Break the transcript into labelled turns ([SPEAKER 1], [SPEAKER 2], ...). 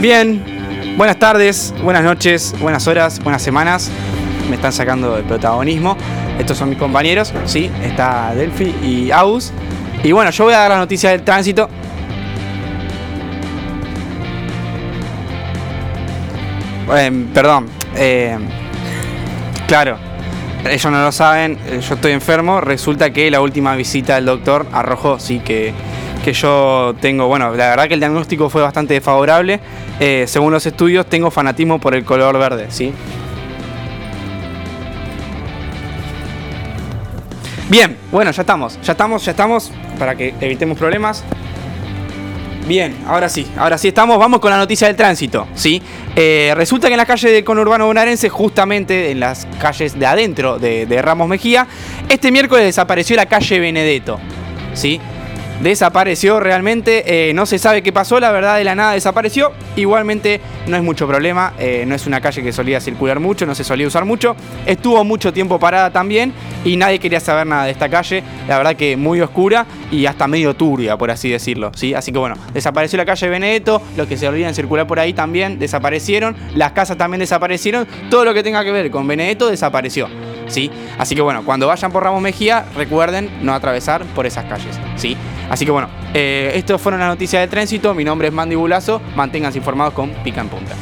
[SPEAKER 1] Bien, buenas tardes, buenas noches, buenas horas, buenas semanas. Me están sacando del protagonismo. Estos son mis compañeros, sí, está Delphi y Aus. Y bueno, yo voy a dar la noticia del tránsito. Eh, perdón, eh, claro, ellos no lo saben, eh, yo estoy enfermo. Resulta que la última visita del doctor arrojó, sí, que, que yo tengo, bueno, la verdad que el diagnóstico fue bastante favorable. Eh, según los estudios, tengo fanatismo por el color verde, ¿sí? Bien, bueno, ya estamos, ya estamos, ya estamos, para que evitemos problemas. Bien, ahora sí, ahora sí estamos, vamos con la noticia del tránsito, ¿sí? Eh, resulta que en la calle del conurbano bonaerense, justamente en las calles de adentro de, de Ramos Mejía, este miércoles desapareció la calle Benedetto, ¿sí? Desapareció realmente, eh, no se sabe qué pasó, la verdad de la nada desapareció, igualmente no es mucho problema, eh, no es una calle que solía circular mucho, no se solía usar mucho, estuvo mucho tiempo parada también y nadie quería saber nada de esta calle, la verdad que muy oscura y hasta medio turbia, por así decirlo, ¿sí? Así que bueno, desapareció la calle Benedetto, los que se solían circular por ahí también desaparecieron, las casas también desaparecieron, todo lo que tenga que ver con Benedetto desapareció. ¿Sí? Así que bueno, cuando vayan por Ramos Mejía, recuerden no atravesar por esas calles, ¿sí? Así que bueno, eh, estas fueron las noticias de tránsito. Mi nombre es Mandy Bulazo. Manténganse informados con Pica en Punta.